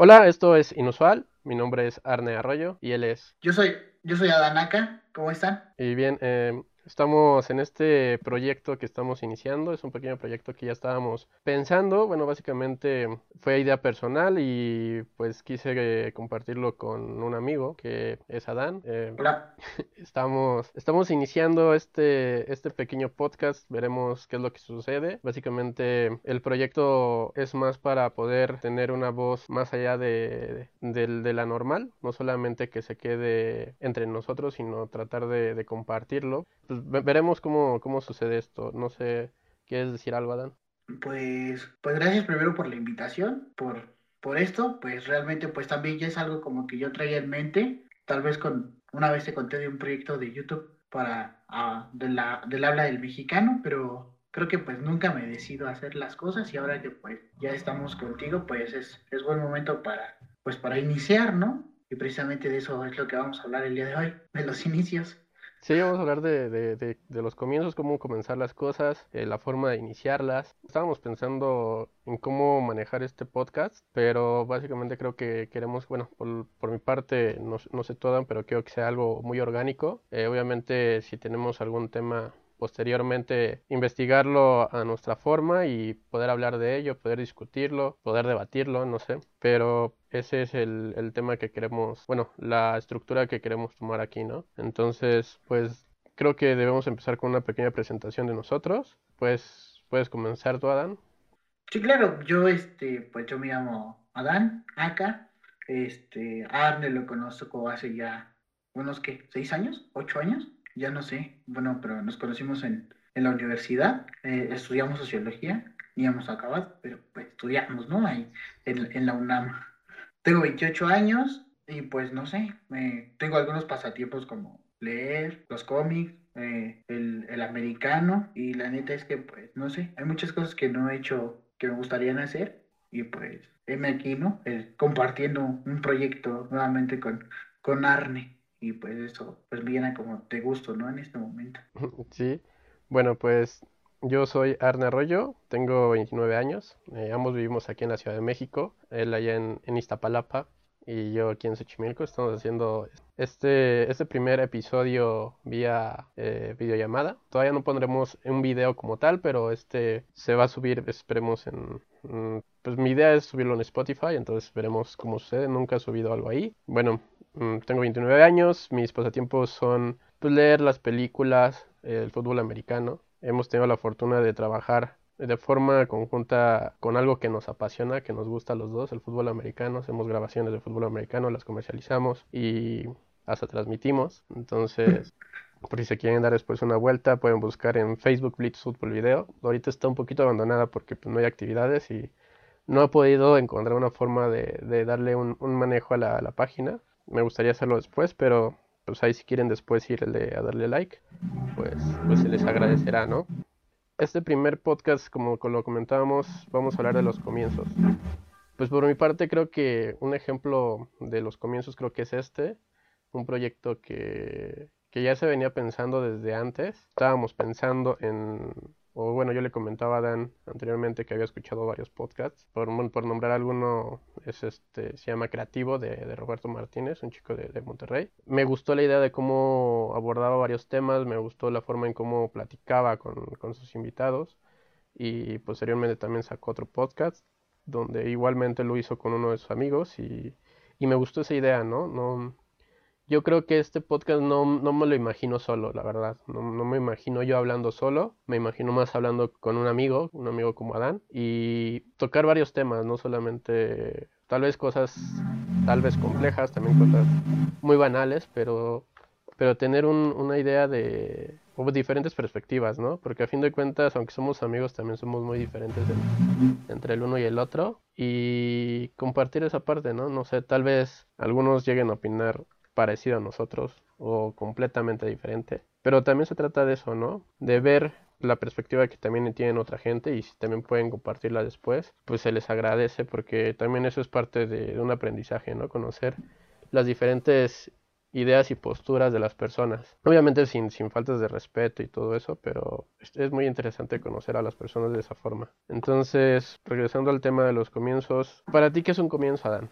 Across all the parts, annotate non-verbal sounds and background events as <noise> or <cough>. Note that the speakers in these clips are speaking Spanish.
Hola, esto es Inusual. Mi nombre es Arne Arroyo y él es. Yo soy, yo soy Adanaka. ¿Cómo están? Y bien, eh, Estamos en este proyecto que estamos iniciando, es un pequeño proyecto que ya estábamos pensando, bueno, básicamente fue idea personal y pues quise eh, compartirlo con un amigo que es Adán. Eh, Hola. <laughs> Estamos, estamos iniciando este, este pequeño podcast, veremos qué es lo que sucede. Básicamente el proyecto es más para poder tener una voz más allá de, de, la normal, no solamente que se quede entre nosotros, sino tratar de, de compartirlo. Pues, pues, veremos cómo, cómo sucede esto. No sé, ¿quieres decir algo, Adán? Pues, pues gracias primero por la invitación, por, por esto, pues realmente pues también ya es algo como que yo traía en mente, tal vez con, una vez te conté de un proyecto de YouTube para, uh, de la, del habla del mexicano, pero creo que pues nunca me decido a hacer las cosas y ahora que pues ya estamos contigo, pues es, es buen momento para, pues para iniciar, ¿no? Y precisamente de eso es lo que vamos a hablar el día de hoy, de los inicios. Sí, vamos a hablar de, de, de, los comienzos, cómo comenzar las cosas, eh, la forma de iniciarlas. Estábamos pensando en cómo manejar este podcast, pero básicamente creo que queremos, bueno, por, por mi parte, no, no sé todo, pero quiero que sea algo muy orgánico. Eh, obviamente, si tenemos algún tema posteriormente investigarlo a nuestra forma y poder hablar de ello, poder discutirlo, poder debatirlo, no sé. Pero ese es el, el tema que queremos, bueno, la estructura que queremos tomar aquí, ¿no? Entonces, pues creo que debemos empezar con una pequeña presentación de nosotros. Pues, ¿puedes comenzar tú, Adán? Sí, claro, yo, este, pues yo me llamo Adán, acá, este, Arne lo conozco hace ya unos, ¿qué? ¿Seis años? ¿Ocho años? Ya no sé, bueno, pero nos conocimos en, en la universidad, eh, estudiamos sociología, íbamos a acabar, pero pues estudiamos, ¿no? Ahí en, la UNAM. Tengo 28 años y pues no sé, tengo algunos pasatiempos como leer los cómics, eh, el, el, americano y la neta es que pues no sé, hay muchas cosas que no he hecho que me gustarían hacer y pues heme aquí, ¿no? compartiendo un proyecto nuevamente con, con Arne y pues eso pues viene como te gusto, ¿no? En este momento. <laughs> Sí, bueno pues yo soy Arne Arroyo, tengo 29 años, eh, ambos vivimos aquí en la Ciudad de México, él allá en, en Iztapalapa y yo aquí en Xochimilco. Estamos haciendo este, este primer episodio vía eh, videollamada. Todavía no pondremos un video como tal, pero este se va a subir, esperemos en... pues mi idea es subirlo en Spotify, entonces veremos cómo sucede. Nunca he subido algo ahí. Bueno, mm, tengo 29 años, mis pasatiempos son pues, leer las películas, el fútbol americano. Hemos tenido la fortuna de trabajar de forma conjunta con algo que nos apasiona, que nos gusta a los dos, el fútbol americano. Hacemos grabaciones de fútbol americano, las comercializamos y hasta transmitimos. Entonces, <laughs> por si se quieren dar después una vuelta, pueden buscar en Facebook Blitz Football Video. Ahorita está un poquito abandonada porque pues, no hay actividades y no he podido encontrar una forma de, darle un, manejo a la, la, página. Me gustaría hacerlo después, pero pues ahí si quieren después irle a darle like, pues, pues se les agradecerá, ¿no? Este primer podcast, como lo comentábamos, vamos a hablar de los comienzos. Pues por mi parte creo que un ejemplo de los comienzos creo que es este, un proyecto que, que ya se venía pensando desde antes. Estábamos pensando en o bueno, yo le comentaba a Dan anteriormente que había escuchado varios podcasts. Por, por nombrar alguno, es este, se llama Creativo de, de Roberto Martínez, un chico de, de, Monterrey. Me gustó la idea de cómo abordaba varios temas, me gustó la forma en cómo platicaba con, con sus invitados. Y posteriormente también sacó otro podcast donde igualmente lo hizo con uno de sus amigos y, y me gustó esa idea, ¿no? No, yo creo que este podcast no, no me lo imagino solo, la verdad. No, no, me imagino yo hablando solo, me imagino más hablando con un amigo, un amigo como Adán, y tocar varios temas, no solamente tal vez cosas tal vez complejas, también cosas muy banales, pero, pero tener un, una idea de o diferentes perspectivas, ¿no? Porque a fin de cuentas, aunque somos amigos, también somos muy diferentes entre el uno y el otro. Y compartir esa parte, ¿no? No sé, tal vez algunos lleguen a opinar parecido a nosotros o completamente diferente. Pero también se trata de eso, ¿no? De ver la perspectiva que también tienen otra gente y si también pueden compartirla después, pues se les agradece porque también eso es parte de, un aprendizaje, ¿no? Conocer las diferentes ideas y posturas de las personas. Obviamente sin, sin faltas de respeto y todo eso, pero es muy interesante conocer a las personas de esa forma. Entonces, regresando al tema de los comienzos, ¿para ti qué es un comienzo, Adán?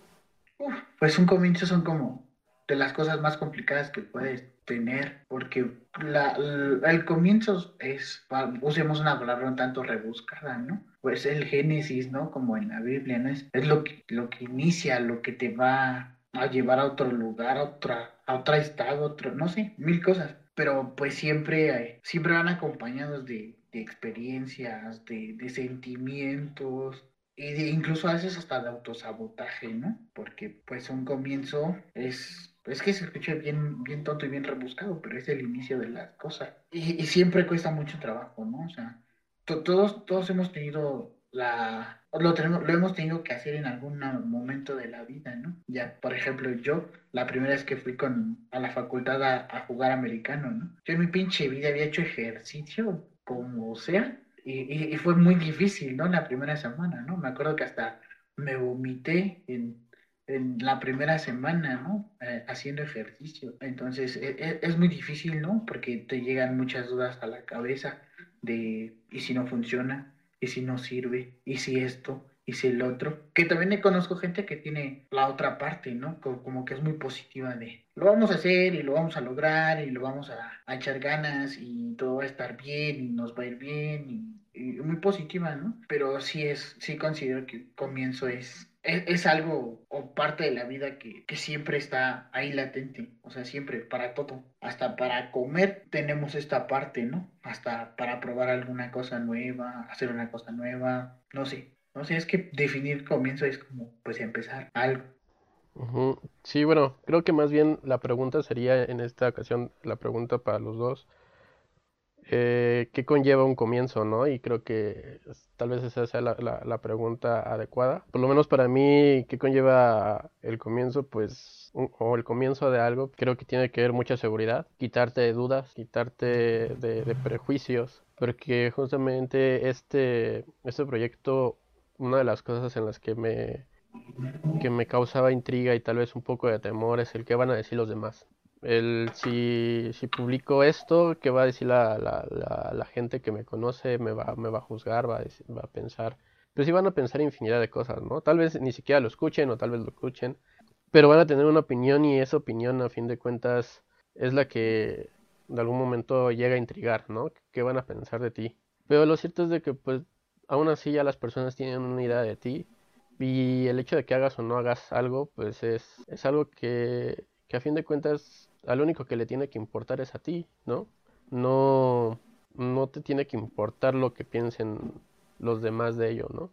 pues un comienzo son como de las cosas más complicadas que puedes tener, porque la, el comienzo es, usemos una palabra un tanto rebuscada, ¿no? Pues el génesis, ¿no? Como en la Biblia, ¿no? Es, es lo, que, lo que inicia, lo que te va a llevar a otro lugar, a otra, a otro estado, otro, no sé, mil cosas. Pero pues siempre, siempre van acompañados de, de experiencias, de, de sentimientos, y de, incluso a veces hasta de autosabotaje, ¿no? Porque pues un comienzo es es que se escucha bien, bien tonto y bien rebuscado, pero es el inicio de las cosas. Y, y siempre cuesta mucho trabajo, ¿no? O sea, todos, todos hemos tenido la... Lo, tenemos, lo hemos tenido que hacer en algún momento de la vida, ¿no? Ya, por ejemplo, yo, la primera vez que fui con, a la facultad a, a jugar americano, ¿no? Yo en mi pinche vida había hecho ejercicio, como sea, y, y, fue muy difícil, ¿no? La primera semana, ¿no? Me acuerdo que hasta me vomité en en la primera semana, ¿no? Eh, haciendo ejercicio. Entonces e, e, es, muy difícil, ¿no? Porque te llegan muchas dudas a la cabeza de, ¿y si no funciona? ¿Y si no sirve? ¿Y si esto? ¿Y si el otro? Que también conozco gente que tiene la otra parte, ¿no? Como, que es muy positiva de, lo vamos a hacer y lo vamos a lograr y lo vamos a, a echar ganas y todo va a estar bien y nos va a ir bien y, muy positiva, ¿no? Pero sí es, sí considero que comienzo es es, algo o parte de la vida que, siempre está ahí latente, o sea, siempre, para todo. Hasta para comer tenemos esta parte, ¿no? Hasta para probar alguna cosa nueva, hacer una cosa nueva, no sé. No sé, es que definir comienzo es como, pues, empezar algo. Sí, bueno, creo que más bien la pregunta sería en esta ocasión, la pregunta para los dos, eh, ¿qué conlleva un comienzo, no? Y creo que tal vez esa sea la, pregunta adecuada. Por lo menos para mí, ¿qué conlleva el comienzo? Pues, o el comienzo de algo, creo que tiene que ver mucha seguridad, quitarte de dudas, quitarte de, prejuicios, porque justamente este, este proyecto, una de las cosas en las que me que me causaba intriga y tal vez un poco de temor es el que van a decir los demás el, si, si publico esto, ¿qué va a decir la, la, la, gente que me conoce? ¿Me va, me va a juzgar? ¿Va a, va a pensar? Pues sí van a pensar infinidad de cosas, ¿no? Tal vez ni siquiera lo escuchen o tal vez lo escuchen, pero van a tener una opinión y esa opinión a fin de cuentas es la que de algún momento llega a intrigar, ¿no? ¿Qué van a pensar de ti? Pero lo cierto es de que pues aún así ya las personas tienen una idea de ti y el hecho de que hagas o no hagas algo pues es, es algo que, que a fin de cuentas al único que le tiene que importar es a ti, ¿no? No, no te tiene que importar lo que piensen los demás de ello, ¿no?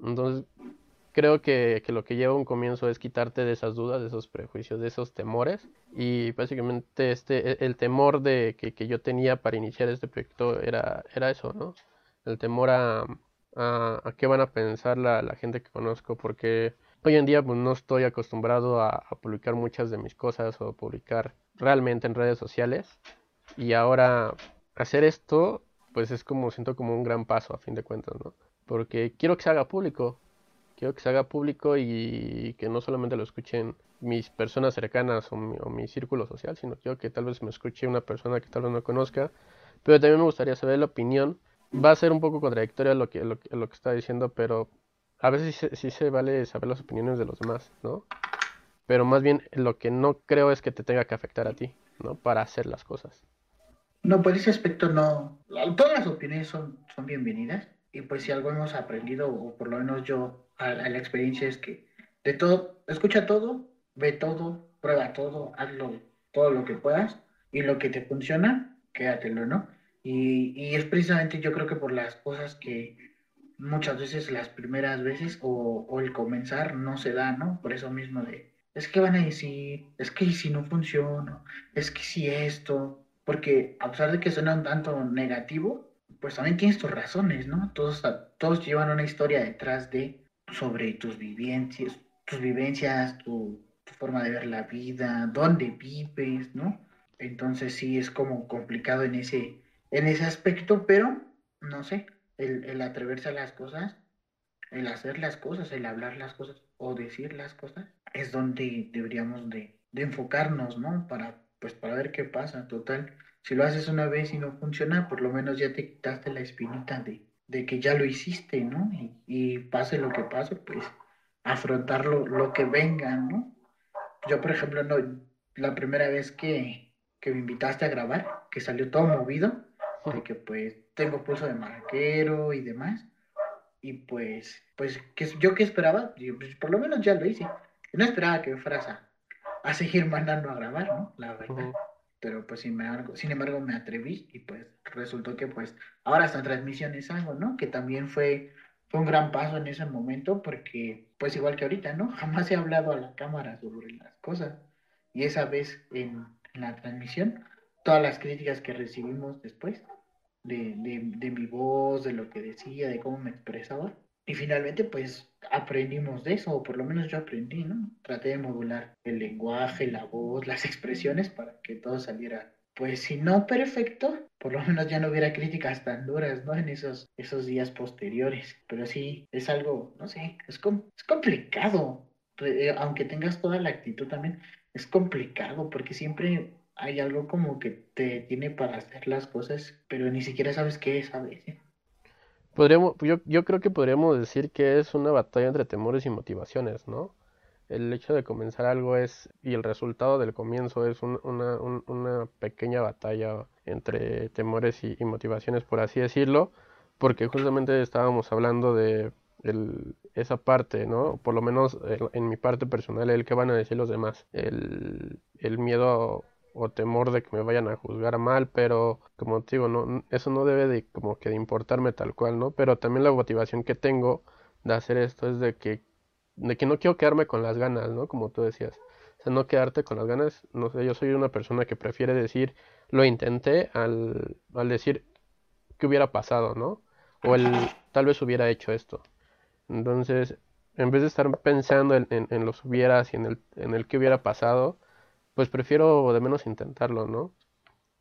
Entonces, creo que, lo que lleva un comienzo es quitarte de esas dudas, de esos prejuicios, de esos temores. Y básicamente este, e, el temor de que, yo tenía para iniciar este proyecto era, era eso, ¿no? El temor a, a, qué van a pensar la, la gente que conozco, porque hoy en día pues, no estoy acostumbrado a, publicar muchas de mis cosas o publicar realmente en redes sociales. Y ahora hacer esto, pues es como, siento como un gran paso a fin de cuentas, ¿no? Porque quiero que se haga público. Quiero que se haga público y que no solamente lo escuchen mis personas cercanas o mi, círculo social, sino quiero que tal vez me escuche una persona que tal vez no conozca. Pero también me gustaría saber la opinión. Va a ser un poco contradictoria lo que, lo, lo que está diciendo, pero a veces sí, se vale saber las opiniones de los demás, ¿no? Pero más bien lo que no creo es que te tenga que afectar a ti, ¿no? Para hacer las cosas. No, por ese aspecto no. Todas las opiniones son, son bienvenidas. Y pues si algo hemos aprendido, o por lo menos yo, a, la experiencia es que de todo, escucha todo, ve todo, prueba todo, hazlo todo lo que puedas. Y lo que te funciona, quédatelo, ¿no? Y, y es precisamente yo creo que por las cosas que muchas veces las primeras veces o, el comenzar no se da, ¿no? Por eso mismo de, es que van a decir, es que si no funciona, es que si esto, porque a pesar de que suena un tanto negativo, pues también tienes tus razones, ¿no? Todos, todos llevan una historia detrás de, sobre tus vivencias, tus vivencias, tu, forma de ver la vida, dónde vives, ¿no? Entonces sí es como complicado en ese, en ese aspecto, pero no sé, el, atreverse a las cosas, el hacer las cosas, el hablar las cosas o decir las cosas, es donde deberíamos de, enfocarnos, ¿no? Para, pues, para ver qué pasa. Total, si lo haces una vez y no funciona, por lo menos ya te quitaste la espinita de, de que ya lo hiciste, ¿no? Y, pase lo que pase, pues afrontar lo, lo, que venga, ¿no? yo por ejemplo, no, la primera vez que, que me invitaste a grabar, que salió todo movido, de que pues tengo pulso de marquero y demás, y pues, pues, que yo qué esperaba, pues, por lo menos ya lo hice, no esperaba que me fueras a, a seguir mandando a grabar, ¿no? La verdad. Pero pues sin embargo, sin embargo me atreví y pues resultó que pues ahora esta transmisión es algo, ¿no? Que también fue, fue un gran paso en ese momento porque pues igual que ahorita, ¿no? Jamás he hablado a la cámara sobre las cosas. Y esa vez en, la transmisión, todas las críticas que recibimos después de, de, de mi voz, de lo que decía, de cómo me expresaba, y finalmente, pues aprendimos de eso, o por lo menos yo aprendí, ¿no? Traté de modular el lenguaje, la voz, las expresiones para que todo saliera, pues si no perfecto, por lo menos ya no hubiera críticas tan duras, ¿no? En esos, esos días posteriores. Pero sí, es algo, no sé, es, es complicado. Eh, aunque tengas toda la actitud también, es complicado porque siempre hay algo como que te tiene para hacer las cosas, pero ni siquiera sabes qué es a veces. Podríamos, yo, yo creo que podríamos decir que es una batalla entre temores y motivaciones, ¿no? El hecho de comenzar algo es, y el resultado del comienzo es una, una, pequeña batalla entre temores y, motivaciones, por así decirlo, porque justamente estábamos hablando de esa parte, ¿no? Por lo menos en mi parte personal, el que van a decir los demás, el, el miedo o temor de que me vayan a juzgar mal, pero como te digo, no, eso no debe de como que de importarme tal cual, ¿no? Pero también la motivación que tengo de hacer esto es de que, de que no quiero quedarme con las ganas, ¿no? Como tú decías. O sea, no quedarte con las ganas, no sé, yo soy una persona que prefiere decir, lo intenté al, al decir que hubiera pasado, ¿no? O el tal vez hubiera hecho esto. Entonces, en vez de estar pensando en, en, en los hubieras y en el, en el que hubiera pasado, pues prefiero de menos intentarlo, ¿no?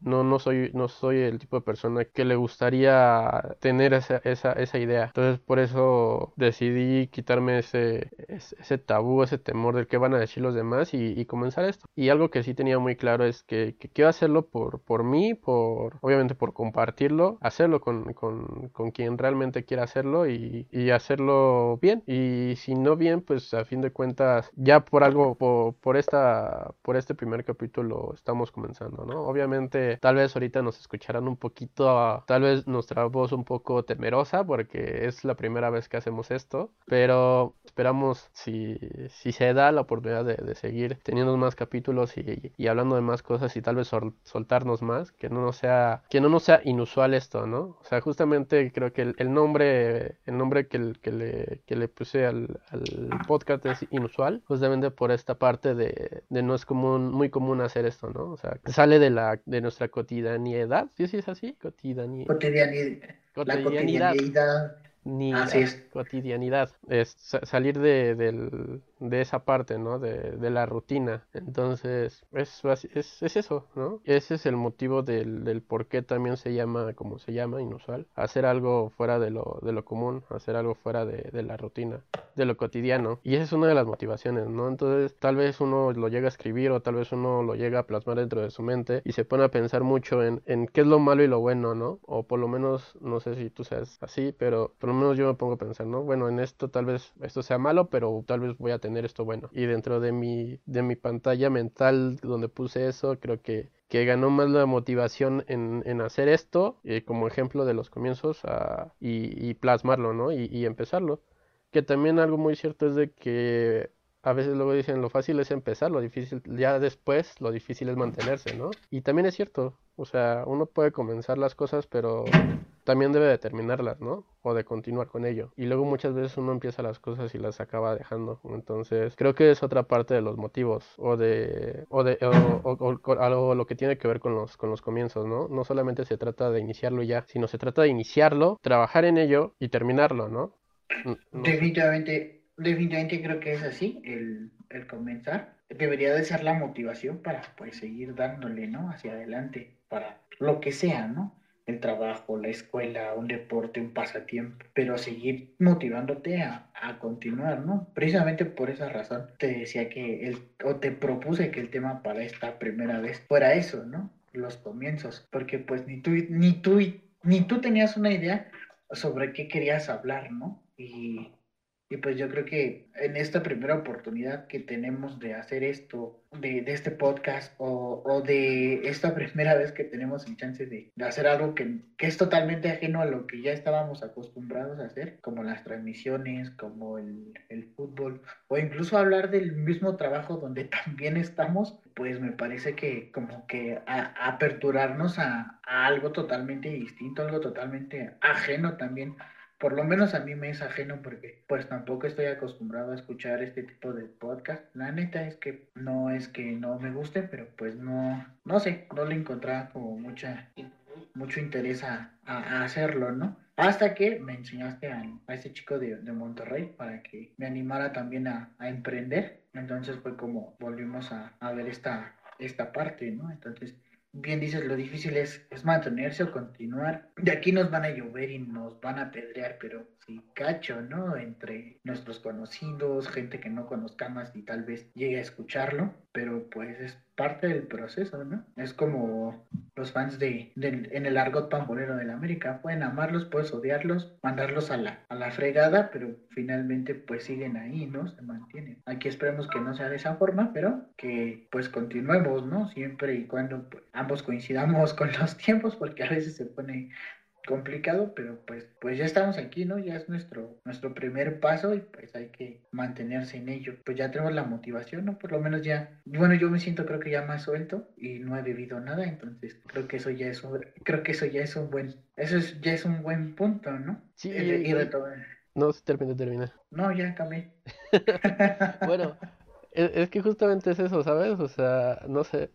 No, no soy, no soy el tipo de persona que le gustaría tener esa, esa, esa idea. Entonces por eso decidí quitarme ese, ese, tabú, ese temor del que van a decir los demás y, comenzar esto. Y algo que sí tenía muy claro es que, quiero hacerlo por, por mí, por obviamente por compartirlo, hacerlo con, con, con quien realmente quiera hacerlo y, y, hacerlo bien. Y si no bien, pues a fin de cuentas, ya por algo, por, por, esta, por este primer capítulo estamos comenzando, ¿no? Obviamente tal vez ahorita nos escucharán un poquito, tal vez nuestra voz un poco temerosa porque es la primera vez que hacemos esto, pero esperamos si, si se da la oportunidad de, seguir teniendo más capítulos y, y, hablando de más cosas y tal vez soltarnos más, que no nos sea, que no nos sea inusual esto, ¿no? O sea, justamente creo que el, nombre, el nombre que, que, le, que le puse al, al, podcast es inusual, justamente por esta parte de, de no es común, muy común hacer esto, ¿no? O sea, sale de la, de nuestra nuestra cotidianidad. ¿Sí, sí es así? Cotidianidad. Cotidianidad. La cotidianidad. Ni Así es. cotidianidad. Es salir de, del, de esa parte, ¿no? De, de la rutina. Entonces, es, es, es, eso, ¿no? Ese es el motivo del, del por qué también se llama como se llama, inusual. Hacer algo fuera de lo, de lo común, hacer algo fuera de, de la rutina, de lo cotidiano. Y esa es una de las motivaciones, ¿no? Entonces, tal vez uno lo llega a escribir o tal vez uno lo llega a plasmar dentro de su mente y se pone a pensar mucho en, en qué es lo malo y lo bueno, ¿no? O por lo menos, no sé si tú seas así, pero por lo menos yo me pongo a pensar, ¿no? Bueno, en esto tal vez esto sea malo, pero tal vez voy a tener esto bueno. Y dentro de mi, de mi pantalla mental donde puse eso, creo que, que ganó más la motivación en, en hacer esto, eh, como ejemplo de los comienzos, y, plasmarlo, ¿no? Y, y empezarlo. Que también algo muy cierto es de que a veces luego dicen lo fácil es empezar, lo difícil, ya después lo difícil es mantenerse, ¿no? Y también es cierto, o sea, uno puede comenzar las cosas, pero también debe de terminarlas, ¿no? O de continuar con ello. Y luego muchas veces uno empieza las cosas y las acaba dejando. Entonces, creo que es otra parte de los motivos o de o de o, algo lo que tiene que ver con los con los comienzos, ¿no? No solamente se trata de iniciarlo ya, sino se trata de iniciarlo, trabajar en ello y terminarlo, ¿no? Definitivamente definitivamente creo que es así, el, el, comenzar. Debería de ser la motivación para pues seguir dándole, ¿no? Hacia adelante, para lo que sea, ¿no? El trabajo, la escuela, un deporte, un pasatiempo, pero seguir motivándote a, a continuar, ¿no? Precisamente por esa razón te decía que el, o te propuse que el tema para esta primera vez fuera eso, ¿no? Los comienzos, porque pues ni tú, ni tú, ni tú tenías una idea sobre qué querías hablar, ¿no? Y Y pues yo creo que en esta primera oportunidad que tenemos de hacer esto, de, este podcast, o, o, de esta <laughs> primera vez que tenemos el chance de, hacer algo que, que, es totalmente ajeno a lo que ya estábamos acostumbrados a hacer, como las transmisiones, como el, el fútbol, o incluso hablar del mismo trabajo donde <laughs> también estamos, pues me parece que como que aperturarnos a algo totalmente distinto, algo totalmente ajeno también por lo menos a mí me es ajeno porque pues tampoco estoy acostumbrado a escuchar este tipo de podcast. La neta es que no es que no me guste, pero pues no, no sé, no le encontraba como mucha, mucho interés a, a hacerlo, ¿no? Hasta que me enseñaste a, a ese chico de, de, Monterrey para que me animara también a, a emprender. Entonces fue como volvimos a, a ver esta, esta parte, ¿no? Entonces bien dices, lo difícil es, es, mantenerse o continuar. De aquí nos van a llover y nos van a pedrear, pero sí, cacho, ¿no? Entre nuestros conocidos, gente que no conozcamos y tal vez llegue a escucharlo, pero pues es parte del proceso, ¿no? Es como los fans de, de en el argot pambolero de la América, pueden amarlos, puedes odiarlos, mandarlos a la, a la fregada, pero finalmente pues siguen ahí, ¿no? Se mantienen. Aquí esperemos que no sea de esa forma, pero que pues continuemos, ¿no? Siempre y cuando pues, ambos coincidamos <laughs> con los tiempos, porque a veces se pone complicado, pero pues, pues ya estamos aquí, ¿no? Ya es nuestro, nuestro primer paso y pues hay que mantenerse en ello. Pues ya tenemos la motivación, ¿no? Por lo menos ya, bueno, yo me siento creo que ya más suelto y no he bebido nada, entonces creo que eso ya es un, creo que eso ya es un buen, eso es, ya es un buen punto, ¿no? Sí, y, y, y no, termina, termina. No, ya acabé. <laughs> bueno, es, es que justamente es eso, ¿sabes? O sea, no sé,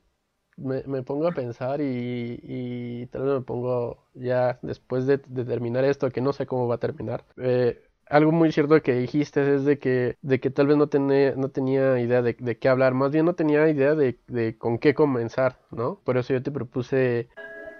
me, me, pongo a pensar y, y, tal vez me pongo ya después de, terminar esto, que no sé cómo va a terminar. Eh, algo muy cierto que dijiste es de que, de que tal vez no, tenía no tenía idea de, de, qué hablar, más bien no tenía idea de, de con qué comenzar, ¿no? Por eso yo te propuse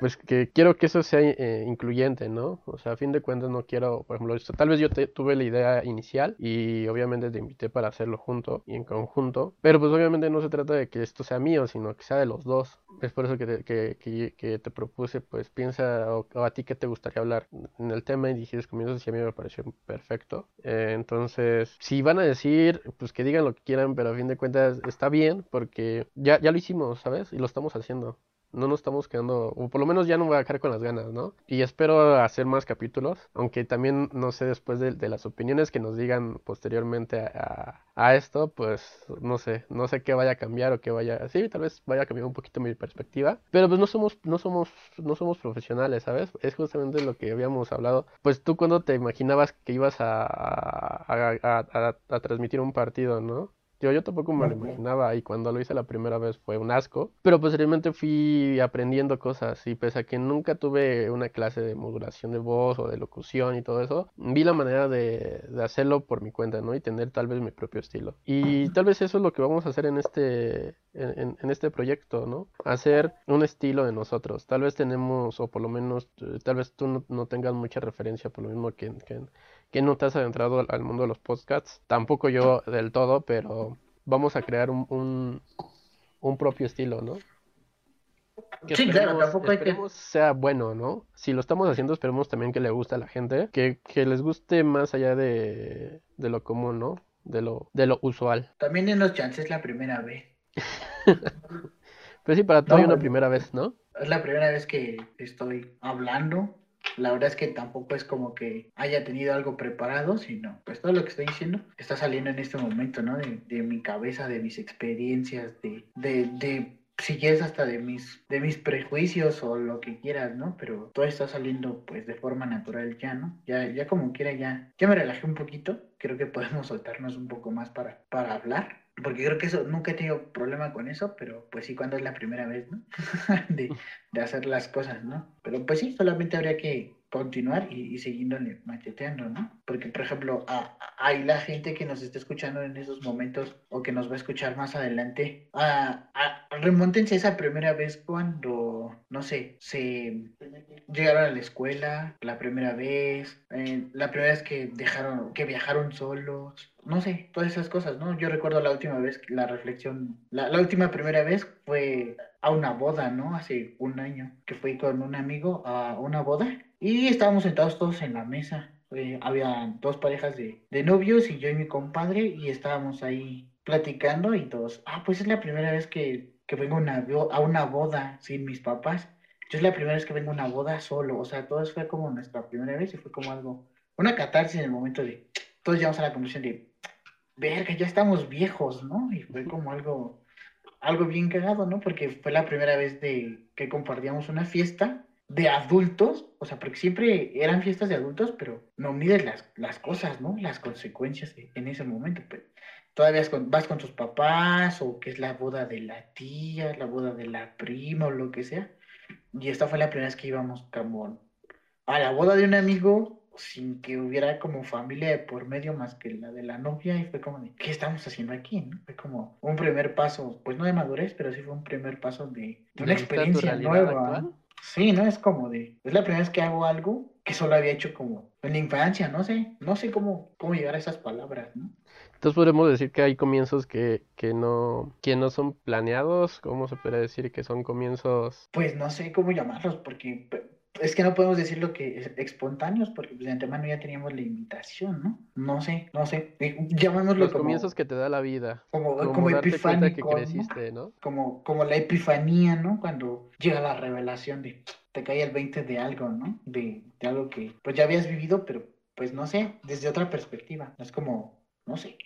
pues que quiero que eso sea eh, incluyente, ¿no? O sea, a fin de cuentas no quiero, por ejemplo, tal vez yo te, tuve la idea inicial y obviamente te invité para hacerlo junto y en conjunto, pero pues obviamente no se trata de que esto sea mío, sino que sea de los dos. Es por eso que te, que, que, te propuse, pues piensa o, o, a ti qué te gustaría hablar en el tema y dijiste comienzos y a mí me pareció perfecto. Eh, entonces, si van a decir, pues que digan lo que quieran, pero a fin de cuentas está bien porque ya, ya lo hicimos, ¿sabes? Y lo estamos haciendo no nos estamos quedando, o por lo menos ya no voy a quedar con las ganas, ¿no? Y espero hacer más capítulos, aunque también, no sé, después de, las opiniones que nos digan posteriormente a, esto, pues no sé, no sé qué vaya a cambiar o qué vaya, sí, tal vez vaya a cambiar un poquito mi perspectiva, pero pues no somos, no somos, no somos profesionales, ¿sabes? Es justamente lo que habíamos hablado. Pues tú cuando te imaginabas que ibas a, a transmitir un partido, ¿no? Yo, yo tampoco me lo imaginaba y cuando lo hice la primera vez fue un asco, pero posteriormente fui aprendiendo cosas y pese a que nunca tuve una clase de modulación de voz o de locución y todo eso, vi la manera de, de hacerlo por mi cuenta, ¿no? Y tener tal vez mi propio estilo. Y tal vez eso es lo que vamos a hacer en este, en, en este proyecto, ¿no? Hacer un estilo de nosotros. Tal vez tenemos, o por lo menos, tal vez tú no, no tengas mucha referencia por lo mismo que, que que no te has adentrado al mundo de los podcasts. Tampoco yo del todo, pero vamos a crear un, un, un propio estilo, ¿no? Que sí, claro, tampoco hay que... sea bueno, ¿no? Si lo estamos haciendo, esperemos también que le guste a la gente, que, que les guste más allá de, de lo común, ¿no? De lo, de lo usual. También en los chances la primera vez. <laughs> pues sí, para todo no, hay una primera vez, ¿no? Es la primera vez que estoy hablando la verdad es que tampoco es como que haya tenido algo preparado, sino pues todo lo que estoy diciendo está saliendo en este momento, ¿no? De, de mi cabeza, de mis experiencias, de, de, de si hasta de mis, de mis prejuicios o lo que quieras, ¿no? Pero todo está saliendo pues de forma natural ya, ¿no? Ya, ya como quiera, ya, ya me relajé un poquito, creo que podemos soltarnos un poco más para, para hablar. Porque creo que eso, nunca he tenido problema con eso, pero pues sí cuando es la primera vez, ¿no? <laughs> de, de hacer las cosas, ¿no? Pero pues sí, solamente habría que continuar y, y siguiéndole macheteando, ¿no? Porque, por ejemplo, a, hay la gente que nos está escuchando en esos momentos o que nos va a escuchar más adelante, a, a, remóntense esa primera vez cuando, no sé, se llegaron a la escuela, la primera vez, eh, la primera vez que dejaron, que viajaron solos, no sé, todas esas cosas, ¿no? Yo recuerdo la última vez, la reflexión, la, la, última primera vez fue a una boda, ¿no? Hace un año, que fui con un amigo a una boda y estábamos sentados todos en la mesa eh, había dos parejas de, de novios y yo y mi compadre y estábamos ahí platicando y todos, ah, pues es la primera vez que, que vengo a una, a una boda sin mis papás. Yo es la primera vez que vengo a una boda solo, o sea, todo fue como nuestra primera vez y fue como algo, una catarsis en el momento de, todos llegamos a la conclusión de, verga, ya estamos viejos, ¿no? Y fue como algo, algo bien cagado, ¿no? Porque fue la primera vez de que compartíamos una fiesta de adultos, o sea, porque siempre eran fiestas de adultos, pero no mides las, las cosas, ¿no? Las consecuencias en ese momento. Pero todavía vas con tus papás, o que es la boda de la tía, la boda de la prima, o lo que sea. Y esta fue la primera vez que íbamos como a la boda de un amigo sin que hubiera como familia de por medio más que la de la novia y fue como de, ¿qué estamos haciendo aquí? Fue como un primer paso, pues no de madurez, pero sí fue un primer paso de, una experiencia nueva. Sí, ¿no? Es como de, es la primera vez que hago algo que solo había hecho como en la infancia, no sé, no sé cómo, cómo llegar a esas palabras, ¿no? Entonces podemos decir que hay comienzos que, que no, que no son planeados, ¿cómo se puede decir que son comienzos? Pues no sé cómo llamarlos, porque es que no podemos decir lo que es espontáneos, porque pues, de antemano ya teníamos la invitación, ¿no? No sé, no sé. Eh, llamémoslo Los comienzos que te da la vida. Como, como, epifánico, que creciste, ¿no? Como, como la epifanía, ¿no? Cuando llega la revelación de te cae el 20 de algo, ¿no? De, de algo que pues ya habías vivido, pero pues no sé, desde otra perspectiva. Es como, no sé.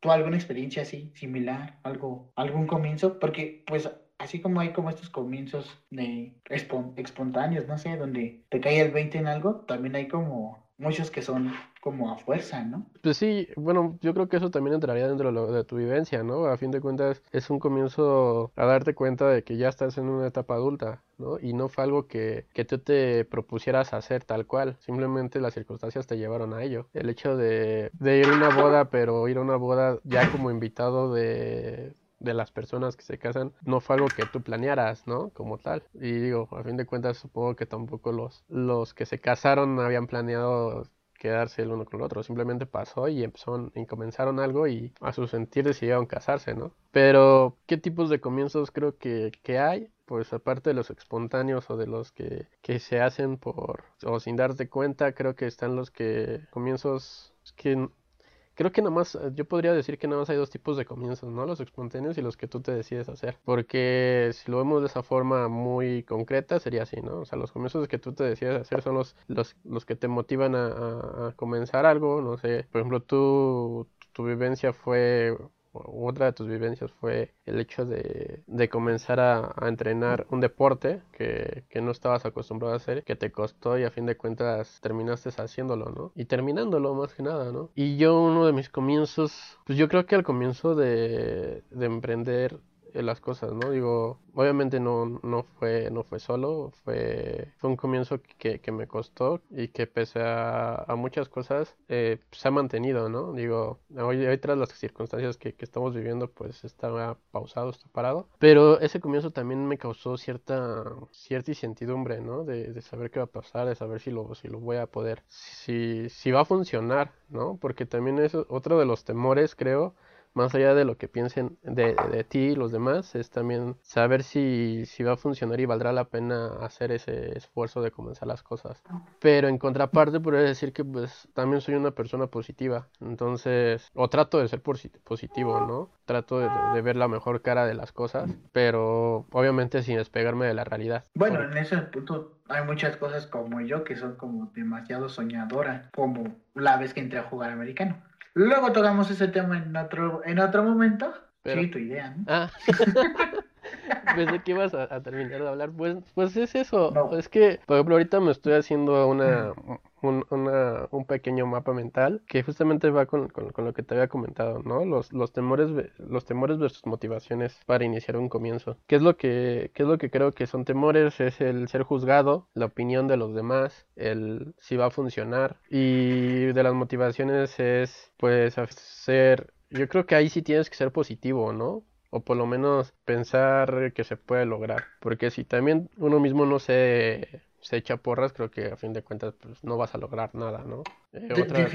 ¿Tú alguna experiencia así, similar, algo, algún comienzo? Porque pues así como hay como estos comienzos de espontáneos, no sé, donde te cae el 20 en algo, también hay como muchos que son como a fuerza, ¿no? Pues sí, bueno, yo creo que eso también entraría dentro de, tu vivencia, ¿no? A fin de cuentas es un comienzo a darte cuenta de que ya estás en una etapa adulta, ¿no? Y no fue algo que, que tú te propusieras hacer tal cual, simplemente las circunstancias te llevaron a ello. El hecho de, de ir a una boda, pero ir a una boda ya como invitado de, de las personas que se casan no fue algo que tú planearas, ¿no? Como tal. Y digo, a fin de cuentas supongo que tampoco los, los que se casaron habían planeado quedarse el uno con el otro, simplemente pasó y empezaron y comenzaron algo y a su sentir decidieron casarse, ¿no? Pero, ¿qué tipos de comienzos creo que, que hay? Pues aparte de los espontáneos o de los que, que se hacen por o sin darte cuenta, creo que están los que comienzos que Creo que nada más, yo podría decir que nada más hay dos tipos de comienzos, ¿no? Los espontáneos y los que tú te decides hacer. Porque si lo vemos de esa forma muy concreta, sería así, ¿no? O sea, los comienzos que tú te decides hacer son los, los, los que te motivan a, a comenzar algo, no sé. Por ejemplo, tú, tu vivencia fue otra de tus vivencias fue el hecho de, comenzar a, entrenar un deporte que, no estabas acostumbrado a hacer, que te costó y a fin de cuentas terminaste haciéndolo, ¿no? Y terminándolo más que nada, ¿no? Y yo uno de mis comienzos, pues yo creo que al comienzo de, de emprender las cosas, ¿no? Digo, obviamente no, no, fue, no fue solo, fue, fue un comienzo que, que me costó y que pese a, muchas cosas eh, se ha mantenido, ¿no? Digo, hoy, tras las circunstancias que, que, estamos viviendo, pues está pausado, está parado, pero ese comienzo también me causó cierta, cierta incertidumbre, ¿no? De, de saber qué va a pasar, de saber si lo, si lo voy a poder, si, si va a funcionar, ¿no? Porque también es otro de los temores, creo, más allá de lo que piensen de, de ti y los demás, es también saber si, si va a funcionar y valdrá la pena hacer ese esfuerzo de comenzar las cosas. Pero en contraparte, podría decir que pues también soy una persona positiva, entonces, o trato de ser positivo, ¿no? Trato de, ver la mejor cara de las cosas, pero obviamente sin despegarme de la realidad. Bueno, en ese punto hay muchas cosas como yo que son como demasiado soñadoras, como la vez que entré a jugar americano. Luego tocamos ese tema en otro, en otro momento. Sí, tu idea, ¿no? Ah. <laughs> Pensé que ibas a, terminar de hablar. Pues, pues es eso. Es que, por ejemplo, ahorita me estoy haciendo una, <clears throat> un, un pequeño mapa mental que justamente va con, con, lo que te había comentado, ¿no? Los, los, temores, los temores versus motivaciones para iniciar un comienzo. ¿Qué es, lo que, ¿Qué es lo que creo que son temores? Es el ser juzgado, la opinión de los demás, el si va a funcionar. Y de las motivaciones es, pues, hacer... Yo creo que ahí sí tienes que ser positivo, ¿no? o por lo menos pensar que se puede lograr. Porque si también uno mismo no se, se echa porras, creo que a fin de cuentas pues, no vas a lograr nada, ¿no? Eh, otra,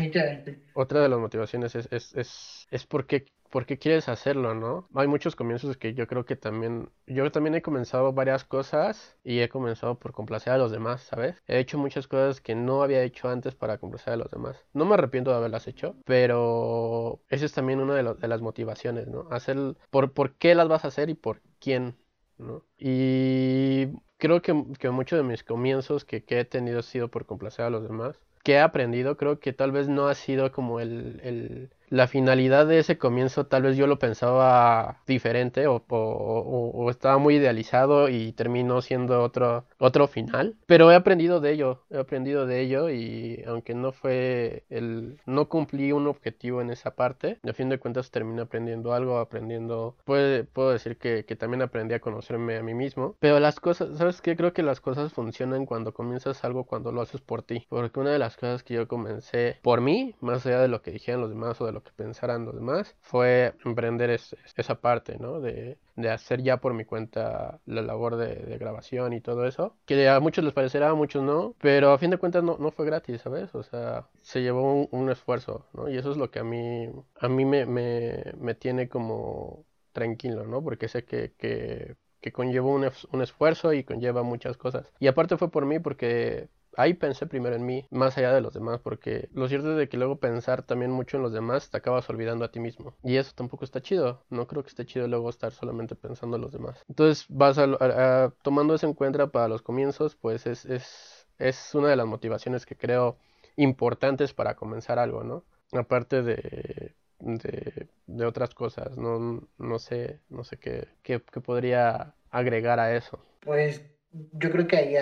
otra, de las motivaciones es, es, es, es porque por qué quieres hacerlo, ¿no? Hay muchos comienzos que yo creo que también, yo también he comenzado varias cosas y he comenzado por complacer a los demás, ¿sabes? He hecho muchas cosas que no había hecho antes para complacer a los demás. No me arrepiento de haberlas hecho, pero esa es también una de, de las motivaciones, ¿no? Hacer, por, por qué las vas a hacer y por quién, ¿no? Y creo que, que muchos de mis comienzos que, que he tenido ha sido por complacer a los demás. Que he aprendido, creo que tal vez no ha sido como el, el, la finalidad de ese comienzo tal vez yo lo pensaba diferente o, estaba muy idealizado y terminó siendo otro, otro final. Pero he aprendido de ello, he aprendido de ello y aunque no fue el... no cumplí un objetivo en esa parte, de fin de cuentas terminé aprendiendo algo, aprendiendo... Puede, puedo decir que, que también aprendí a conocerme a mí mismo. Pero las cosas, ¿sabes qué? Creo que las cosas funcionan cuando comienzas algo, cuando lo haces por ti. Porque una de las cosas que yo comencé por mí, más allá de lo que dijeron los demás o de lo que pensaran los demás, fue emprender esa parte, ¿no? De, hacer ya por mi cuenta la labor de, grabación y todo eso. Que a muchos les parecerá, a muchos no, pero a fin de cuentas no, fue gratis, ¿sabes? O sea, se llevó un, esfuerzo, ¿no? Y eso es lo que a mí, a mí me, me, tiene como tranquilo, ¿no? Porque sé que, que, que conllevó un, un, esfuerzo y conlleva muchas cosas. Y aparte fue por mí porque ahí pensé primero en mí, más allá de los demás, porque lo cierto es de que luego pensar también mucho en los demás te acabas olvidando a ti mismo. Y eso tampoco está chido. No creo que esté chido luego estar solamente pensando en los demás. Entonces, vas a, tomando eso en cuenta para los comienzos, pues es, es, es una de las motivaciones que creo importantes para comenzar algo, ¿no? Aparte de, de, de otras cosas, no, no sé, no sé qué, qué, qué podría agregar a eso. Pues yo creo que ahí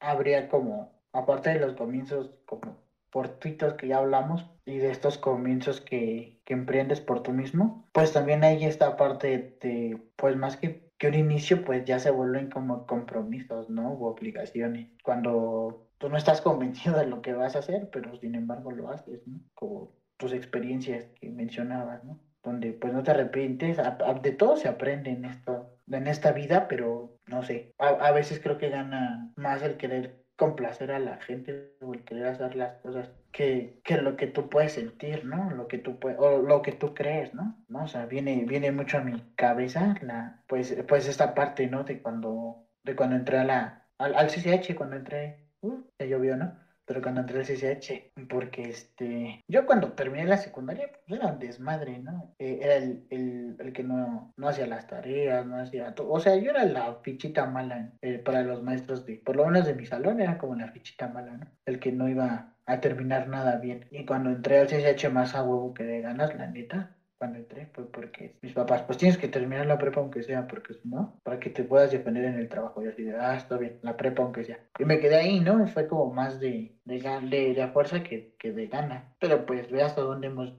habría como aparte de los comienzos como fortuitos que ya hablamos y de estos comienzos que, que emprendes por tú mismo, pues también hay esta parte de, pues más que, que un inicio, pues ya se vuelven como compromisos, ¿no? O obligaciones. Cuando tú no estás convencido de lo que vas a hacer, pero sin embargo lo haces, ¿no? Como tus experiencias que mencionabas, ¿no? Donde pues no te arrepientes, de todo se aprende en esto, en esta vida, pero no sé, a, a veces creo que gana más el querer complacer a la gente o el querer hacer las cosas que, que lo que tú puedes sentir, ¿no? Lo que tú puedes, o lo que tú crees, ¿no? ¿no? O sea, viene, viene mucho a mi cabeza la, pues, pues esta parte, ¿no? De cuando, de cuando entré a la, al, al CCH, cuando entré, uh, ya llovió, ¿no? Pero cuando entré al CCH, porque este, yo cuando terminé la secundaria, pues era un desmadre, ¿no? Eh, era el, el, el, que no, no hacía las tareas, no hacía todo, o sea, yo era la fichita mala eh, para los maestros de, por lo menos de mi salón, era como la fichita mala, ¿no? El que no iba a terminar nada bien. Y cuando entré al CCH más a huevo que de ganas, la neta, cuando entré fue porque mis papás, pues tienes que terminar la prepa aunque sea, porque si no, para que te puedas defender en el trabajo. Y así de, ah, está bien, la prepa aunque sea. Y me quedé ahí, ¿no? Fue como más de, de, de, de fuerza que, que de gana. Pero pues ve hasta dónde hemos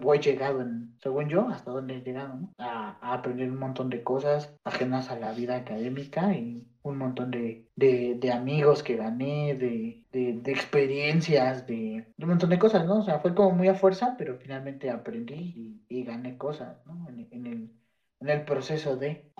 voy llegado, en, según yo, hasta dónde he llegado, ¿no? A, a, aprender un montón de cosas ajenas a la vida académica y un montón de, de, de amigos que gané, de, de, experiencias, de, un montón de cosas, ¿no? O sea, fue como muy a fuerza, pero finalmente aprendí y, y gané cosas, ¿no? En, en, el, en el proceso de,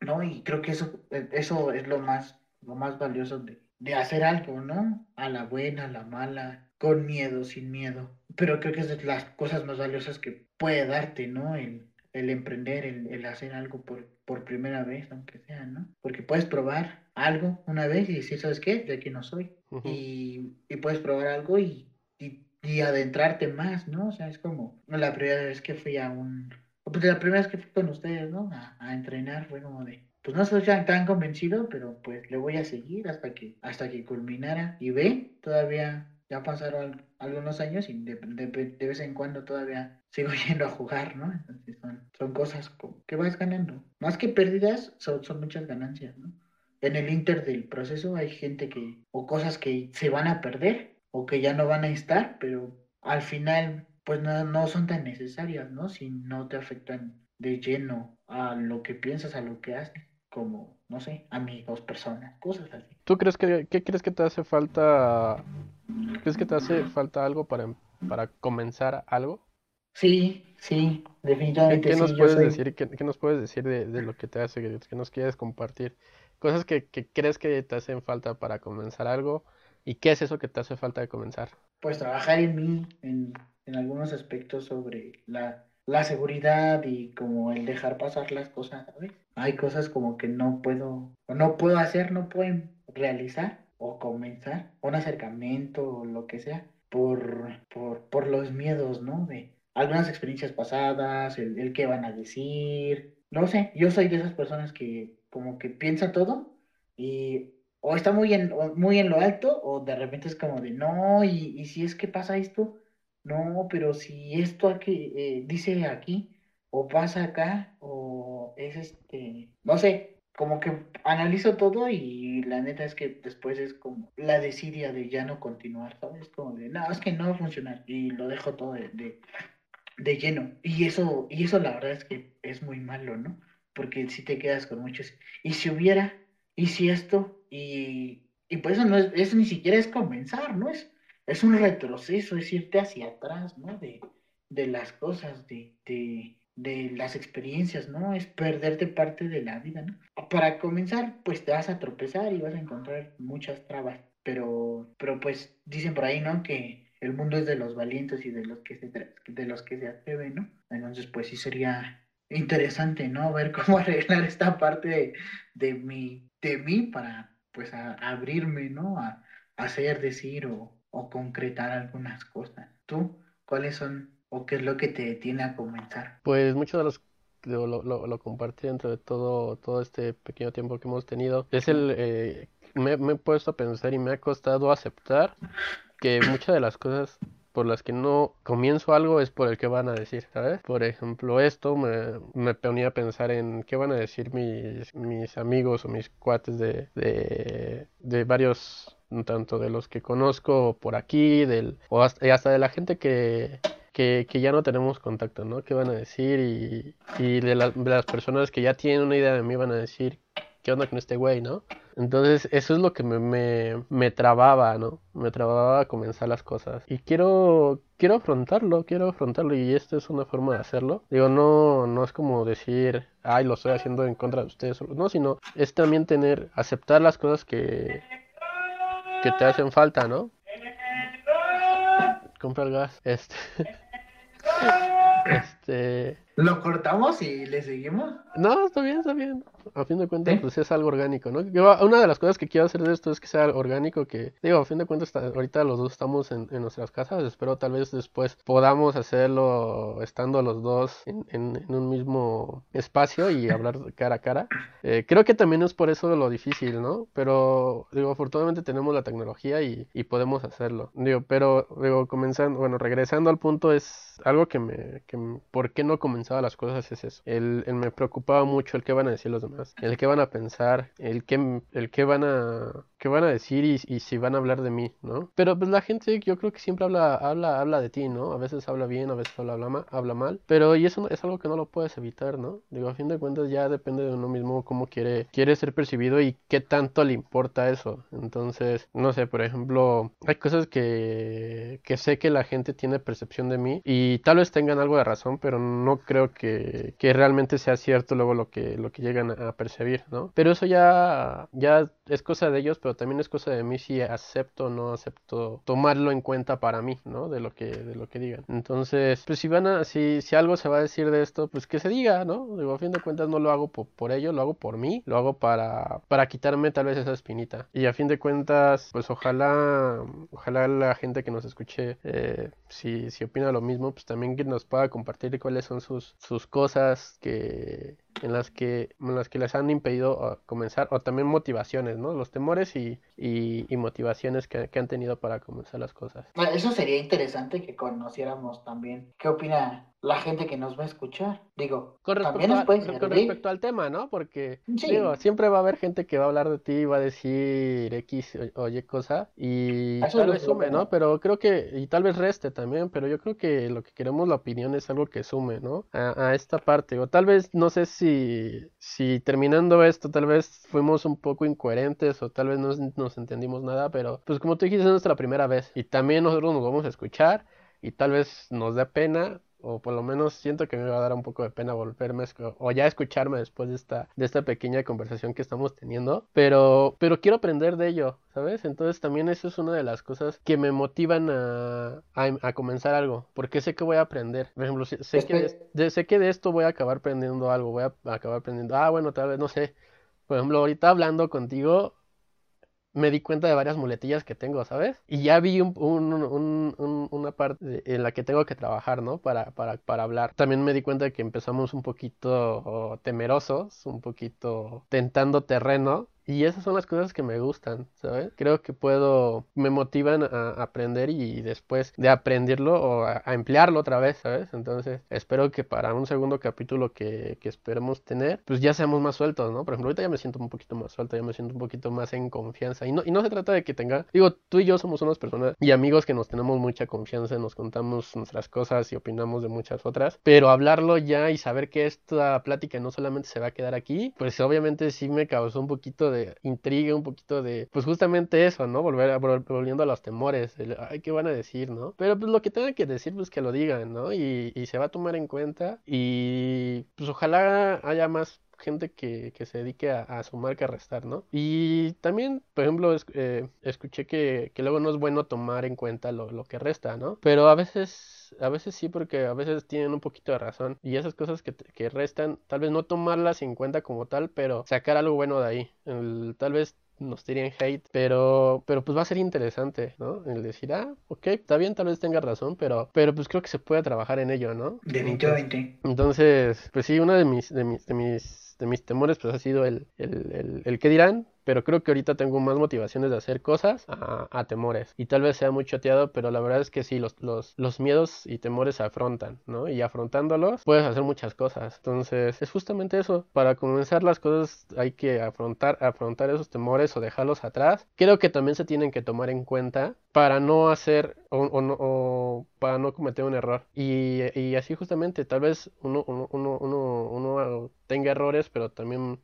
¿no? Y creo que eso, eso es lo más, lo más valioso de, de hacer algo, ¿no? A la buena, a la mala, con miedo, sin miedo. Pero creo que es de las cosas más valiosas que puede darte, ¿no? El, el emprender, el, el, hacer algo por, por primera vez, aunque sea, ¿no? Porque puedes probar algo una vez y decir, ¿sabes qué? De aquí no soy. y, y, puedes probar algo y, y, y, adentrarte más, ¿no? O sea, es como la primera vez que fui a un... Pues la primera vez que fui con ustedes, ¿no? A, a entrenar fue como de, pues no soy tan convencido, pero pues le voy a seguir hasta que, hasta que culminara. Y ve, todavía ya pasaron algunos años y de, de, vez en cuando todavía <laughs> sigo yendo a jugar, ¿no? Entonces son, son cosas que vas ganando. Más que pérdidas, son, son muchas ganancias, ¿no? En el inter del proceso hay gente que, o cosas que se van a perder o que ya no van a estar, pero al final, pues no, no son tan necesarias, ¿no? Si no te afectan de lleno a lo que piensas, a lo que haces, como, no sé, amigos, personas, cosas así. ¿Tú crees que, qué crees que te hace falta ¿Crees que te hace falta algo para, para comenzar algo? Sí, sí, definitivamente. ¿Qué, nos, puedes decir, qué, nos puedes decir de, de, lo que te hace, que nos quieres compartir? Cosas que, que, crees que te hacen falta para comenzar algo y qué es eso que te hace falta de comenzar. Pues trabajar en mí, en, en algunos aspectos sobre la, la seguridad y como el dejar pasar las cosas, ¿sabes? Hay cosas como que no puedo, no puedo hacer, no puedo realizar o comenzar un acercamiento o lo que sea por, por, por los miedos, ¿no? De algunas experiencias pasadas, el, el qué van a decir, no sé, yo soy de esas personas que como que piensa todo y o está muy en, muy en lo alto o de repente es como de no, y, y si es que pasa esto, no, pero si esto aquí eh, dice aquí o pasa acá o es este, no sé, como que analizo todo y la neta es que después es como la desidia de ya no continuar, ¿sabes? Como de, no, es que no va a funcionar y lo dejo todo de, de, de lleno. Y eso, y eso la verdad es que es muy malo, ¿no? Porque si te quedas con muchos, y si hubiera, y si esto, y, y por eso no es, eso ni siquiera es comenzar, ¿no? Es, es un retroceso, es irte hacia atrás, ¿no? De, de las cosas, de, de, de las experiencias, ¿no? Es perderte parte de la vida, ¿no? Para comenzar, pues te vas a tropezar y vas a encontrar muchas trabas, pero, pero pues dicen por ahí, ¿no? Que el mundo es de los valientes y de los que se, de los que se atreven, ¿no? Entonces, pues sí sería interesante, ¿no? Ver <laughs> cómo arreglar esta parte de, de mí, de mí para, pues, a, abrirme, ¿no? A, hacer, decir o, o concretar algunas cosas. ¿Tú cuáles son o qué es lo que te detiene a comenzar? Pues muchos de los lo, lo, lo, compartí dentro de todo, todo este pequeño tiempo que hemos tenido. Es el eh, me, me, he puesto a pensar y me ha costado aceptar que muchas de las cosas por las que no comienzo algo es por el que van a decir, ¿sabes? Por ejemplo, esto me, me ponía a pensar en qué van a decir mis, mis amigos o mis cuates de, de, de varios tanto de los que conozco por aquí, del, o hasta, hasta de la gente que, que, que, ya no tenemos contacto, ¿no? ¿Qué van a decir? Y, y de, la, de, las personas que ya tienen una idea de mí van a decir, ¿qué onda con este güey, no? Entonces, eso es lo que me, me, me, trababa, ¿no? Me trababa a comenzar las cosas. Y quiero, quiero afrontarlo, quiero afrontarlo. Y esta es una forma de hacerlo. Digo, no, no es como decir, ay, lo estoy haciendo en contra de ustedes. No, sino es también tener, aceptar las cosas que, que te hacen falta, ¿no? Compra el gas. Este. <laughs> este. ¿Lo cortamos y le seguimos? No, está bien, está bien. A fin de cuentas, ¿Eh? pues es algo orgánico, ¿no? Yo, una de las cosas que quiero hacer de esto es que sea orgánico, que, digo, a fin de cuentas, ahorita los dos estamos en, en, nuestras casas, espero tal vez después podamos hacerlo estando los dos en, en, en un mismo espacio y <laughs> hablar cara a cara. Eh, creo que también es por eso lo difícil, ¿no? Pero, digo, afortunadamente tenemos la tecnología y, y podemos hacerlo. Digo, pero, digo, comenzando, bueno, regresando al punto, es algo que me, que, ¿por qué no comenzaba las cosas? Es eso. El, el me preocupaba mucho el que van a decir los demás, el que van a pensar, el que, el que van a que van a decir y, y, si van a hablar de mí, ¿no? Pero pues la gente yo creo que siempre habla, habla, habla de ti, ¿no? A veces habla bien, a veces habla, habla, habla mal, pero y eso es algo que no lo puedes evitar, ¿no? Digo, a fin de cuentas ya depende de uno mismo cómo quiere, quiere ser percibido y qué tanto le importa eso. Entonces, no sé, por ejemplo, hay cosas que, que sé que la gente tiene percepción de mí y tal vez tengan algo de razón, pero no creo que, que realmente sea cierto luego lo que, lo que llegan a percibir, ¿no? Pero eso ya, ya es cosa de ellos, pero también es cosa de mí si acepto o no acepto tomarlo en cuenta para mí, ¿no? De lo que, de lo que digan. Entonces, pues si van a, si, si algo se va a decir de esto, pues que se diga, ¿no? Digo, a fin de cuentas no lo hago por, por ello, lo hago por mí, lo hago para, para quitarme tal vez esa espinita. Y a fin de cuentas, pues ojalá, ojalá la gente que nos escuche, eh, si, si opina lo mismo, pues también que nos pueda compartir cuáles son sus, sus cosas que en las que en las que les han impedido comenzar o también motivaciones no los temores y, y, y motivaciones que, que, han tenido para comenzar las cosas. Eso sería interesante que conociéramos también. Qué opina la gente que nos va a escuchar. Digo, con respecto, a, con, con respecto al tema, ¿no? Porque sí. digo, siempre va a haber gente que va a hablar de ti y va a decir X o, o Y cosa y Eso tal vez sume, ¿no? Pero creo que, y tal vez reste también, pero yo creo que lo que queremos la opinión es algo que sume, ¿no? A, a esta parte. O tal vez, no sé si, si terminando esto, tal vez fuimos un poco incoherentes o tal vez no nos entendimos nada, pero pues como tú dijiste, es nuestra primera vez y también nosotros nos vamos a escuchar y tal vez nos dé pena o por lo menos siento que me va a dar un poco de pena volverme o ya escucharme después de esta, de esta pequeña conversación que estamos teniendo, pero, pero quiero aprender de ello, ¿sabes? Entonces también eso es una de las cosas que me motivan a, a, comenzar algo, porque sé que voy a aprender. Por ejemplo, sé, que de, sé que de esto voy a acabar aprendiendo algo, voy a acabar aprendiendo, ah, bueno, tal vez, no sé. Por ejemplo, ahorita hablando contigo, me di cuenta de varias muletillas que tengo, ¿sabes? Y ya vi un, una parte en la que tengo que trabajar, ¿no? Para, para, para hablar. También me di cuenta de que empezamos un poquito temerosos, un poquito tentando terreno y esas son las cosas que me gustan, ¿sabes? Creo que puedo, me motivan a aprender y después de aprenderlo o a, emplearlo otra vez, ¿sabes? Entonces, espero que para un segundo capítulo que, que, esperemos tener, pues ya seamos más sueltos, ¿no? Por ejemplo, ahorita ya me siento un poquito más suelto, ya me siento un poquito más en confianza. Y no, y no se trata de que tenga, digo, tú y yo somos unas personas y amigos que nos tenemos mucha confianza, nos contamos nuestras cosas y opinamos de muchas otras, pero hablarlo ya y saber que esta plática no solamente se va a quedar aquí, pues obviamente sí me causó un poquito de intriga, un poquito de, pues justamente eso, ¿no? Volver a, volviendo a los temores, ay, ¿qué van a decir, no? Pero pues lo que tengan que decir, pues que lo digan, ¿no? Y, se va a tomar en cuenta y pues ojalá haya más gente que, se dedique a, sumar que a restar, ¿no? Y también, por ejemplo, eh, escuché que, luego no es bueno tomar en cuenta lo, lo que resta, ¿no? Pero a veces a veces sí, porque a veces tienen un poquito de razón. Y esas cosas que, que restan, tal vez no tomarlas en cuenta como tal, pero sacar algo bueno de ahí. tal vez nos tiren hate, pero, pero pues va a ser interesante, ¿no? El decir, ah, ok, está bien, tal vez tenga razón, pero, pero pues creo que se puede trabajar en ello, ¿no? Definitivamente. Entonces, pues sí, uno de mis, de mis, de mis, de mis temores pues ha sido el, el, el, el qué dirán, pero creo que ahorita tengo más motivaciones de hacer cosas a, temores. Y tal vez sea muy choteado, pero la verdad es que sí, los, los, los, miedos y temores se afrontan, ¿no? Y afrontándolos puedes hacer muchas cosas. Entonces, es justamente eso. Para comenzar las cosas hay que afrontar, afrontar esos temores o dejarlos atrás. Creo que también se tienen que tomar en cuenta para no hacer o, o, para no cometer un error. Y, y así justamente, tal vez uno, uno, uno, uno tenga errores, pero también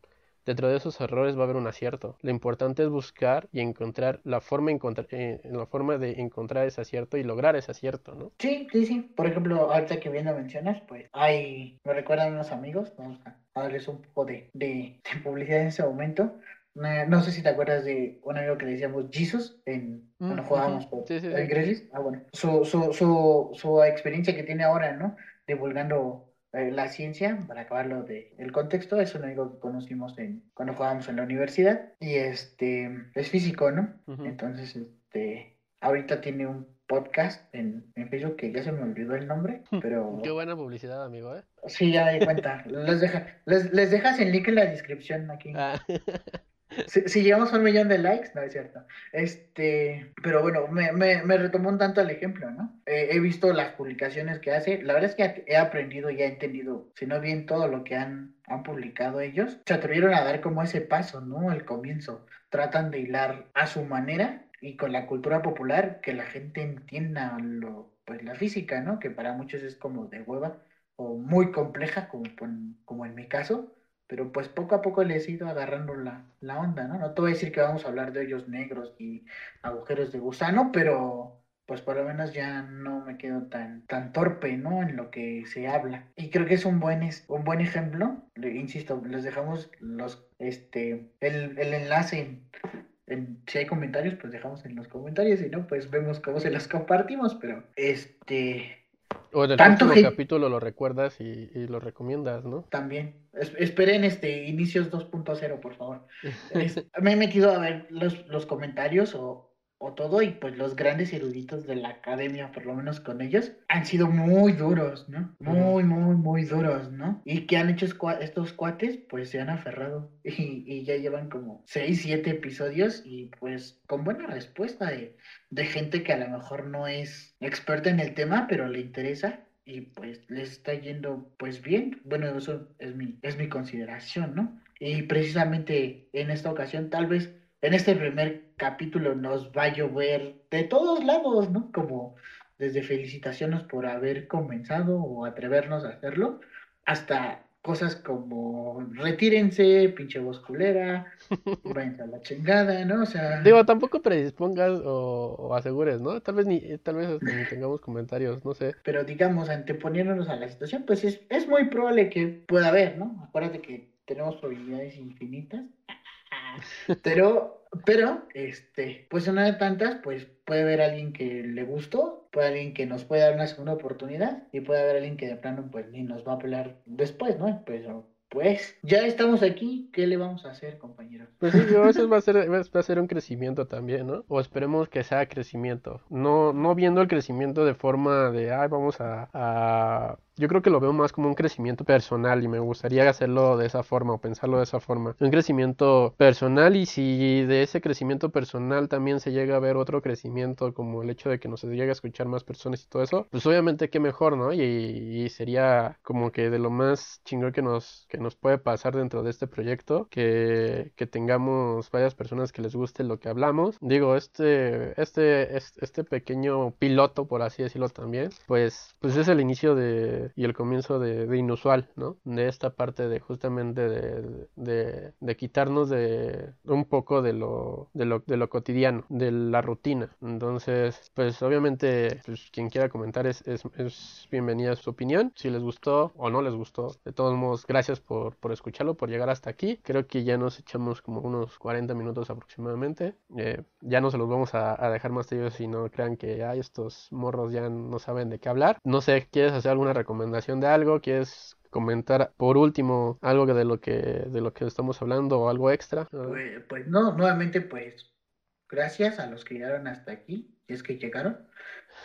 Dentro de esos errores va a haber un acierto. Lo importante es buscar y encontrar la forma, encontrar, eh, la forma de encontrar ese acierto y lograr ese acierto, ¿no? Sí, sí, sí. Por ejemplo, ahorita que bien lo mencionas, pues hay, me recuerdan unos amigos, vamos a, darles un poco de, de, publicidad en ese momento. No, sé si te acuerdas de un amigo que le decíamos Jesus en, mm, cuando jugábamos por sí, Ah, bueno. Su, su, su, su experiencia que tiene ahora, ¿no? Divulgando la ciencia, para acabarlo de el contexto, es un amigo que conocimos en, cuando jugábamos en la universidad y este es físico, ¿no? Entonces, este, ahorita tiene un podcast en, en, Facebook que ya se me olvidó el nombre, <laughs> pero... Qué buena publicidad, amigo, ¿eh? Sí, ya di cuenta. les, deja, les, les dejas el link en la descripción aquí. Ah. <laughs> Si, llegamos a un millón de likes, no es cierto. Este, pero bueno, me, me, me retomó un tanto el ejemplo, ¿no? he visto las publicaciones que hace. La verdad es que he aprendido y he entendido, si no bien todo lo que han, han publicado ellos. Se atrevieron a dar como ese paso, ¿no? Al comienzo. Tratan de hilar a su manera y con la cultura popular que la gente entienda lo, pues la física, ¿no? Que para muchos es como de hueva o muy compleja, como, como en mi caso pero pues poco a poco les he ido agarrando la, la, onda, ¿no? No te voy a decir que vamos a hablar de hoyos negros y agujeros de gusano, pero pues por lo menos ya no me quedo tan, tan torpe, ¿no? En lo que se habla. Y creo que es un buen, un buen ejemplo. Insisto, les dejamos los, este, el, el enlace en, si hay comentarios, pues dejamos en los comentarios. Si no, pues vemos cómo se los compartimos. Pero este o en el Tanto capítulo lo recuerdas y, lo recomiendas, ¿no? También. esperen este inicios 2.0, por favor. me he metido a ver los, los comentarios o todo y pues los grandes eruditos de la academia, por lo menos con ellos, han sido muy duros, ¿no? Muy, muy, muy duros, ¿no? Y que han hecho estos cuates, pues se han aferrado <laughs> y, y, ya llevan como 6, 7 episodios y pues con buena respuesta de, de gente que a lo mejor no es experta en el tema, pero le interesa y pues les está yendo pues bien. Bueno, eso es mi, es mi consideración, ¿no? Y precisamente en esta ocasión tal vez en este primer capítulo nos va a llover de todos lados, ¿no? Como desde felicitaciones por haber comenzado o atrevernos a hacerlo, hasta cosas como retírense, pinche voz culera, <laughs> a la chingada, ¿no? O sea. Digo, tampoco predispongas o, asegures, ¿no? Tal vez ni, tal vez ni <laughs> tengamos comentarios, no sé. Pero digamos, anteponiéndonos a la situación, pues es, es muy probable que pueda haber, ¿no? Acuérdate que tenemos probabilidades infinitas. Pero, pero, este, pues una de tantas, pues puede haber alguien que le gustó, puede haber alguien que nos puede dar una segunda oportunidad y puede haber alguien que de plano, pues ni nos va a apelar después, ¿no? Pero pues ya estamos aquí, ¿qué le vamos a hacer, compañero? Pues sí, eso va a ser, va a ser un crecimiento también, ¿no? O esperemos que sea crecimiento. No, no viendo el crecimiento de forma de, ay, vamos a yo creo que lo veo más como un crecimiento personal y me gustaría hacerlo de esa forma o pensarlo de esa forma. Un crecimiento personal y si de ese crecimiento personal también se llega a ver otro crecimiento como el hecho de que nos llegue a escuchar más personas y todo eso, pues obviamente qué mejor, ¿no? Y, sería como que de lo más chingón que nos, que nos puede pasar dentro de este proyecto, que, que tengamos varias personas que les guste lo que hablamos. Digo, este, este, este pequeño piloto, por así decirlo también, pues, pues es el inicio de y el comienzo de, inusual, ¿no? De esta parte de justamente de, de, quitarnos de un poco de lo, de lo, de lo cotidiano, de la rutina. Entonces, pues obviamente, pues, quien quiera comentar es, es, es bienvenida a su opinión, si les gustó o no les gustó. De todos modos, gracias por, por escucharlo, por llegar hasta aquí. Creo que ya nos echamos como unos 40 minutos aproximadamente. Eh, ya no se los vamos a, dejar más ellos si no crean que hay estos morros ya no saben de qué hablar. No sé, ¿quieres hacer alguna recomendación? Recomendación de algo, ¿quieres comentar por último algo de lo que de lo que estamos hablando o algo extra? Pues, pues no, nuevamente pues gracias a los que llegaron hasta aquí, si es que llegaron.